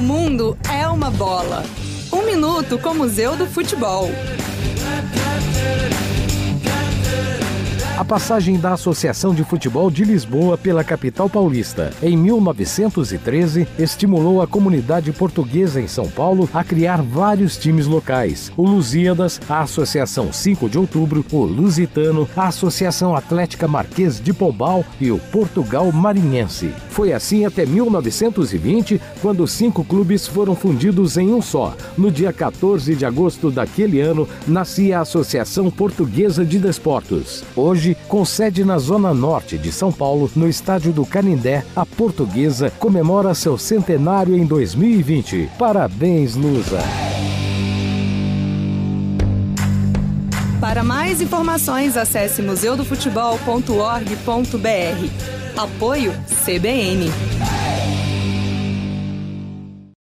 O mundo é uma bola. Um minuto com o Museu do Futebol. A passagem da Associação de Futebol de Lisboa pela capital paulista. Em 1913, estimulou a comunidade portuguesa em São Paulo a criar vários times locais: o Lusíadas, a Associação 5 de Outubro, o Lusitano, a Associação Atlética Marquês de Pombal e o Portugal Marinhense. Foi assim até 1920, quando cinco clubes foram fundidos em um só. No dia 14 de agosto daquele ano, nascia a Associação Portuguesa de Desportos. Hoje, hoje, com sede na Zona Norte de São Paulo, no estádio do Canindé, a Portuguesa comemora seu centenário em 2020. Parabéns, Lusa! Para mais informações, acesse museudofutebol.org.br. Apoio CBN.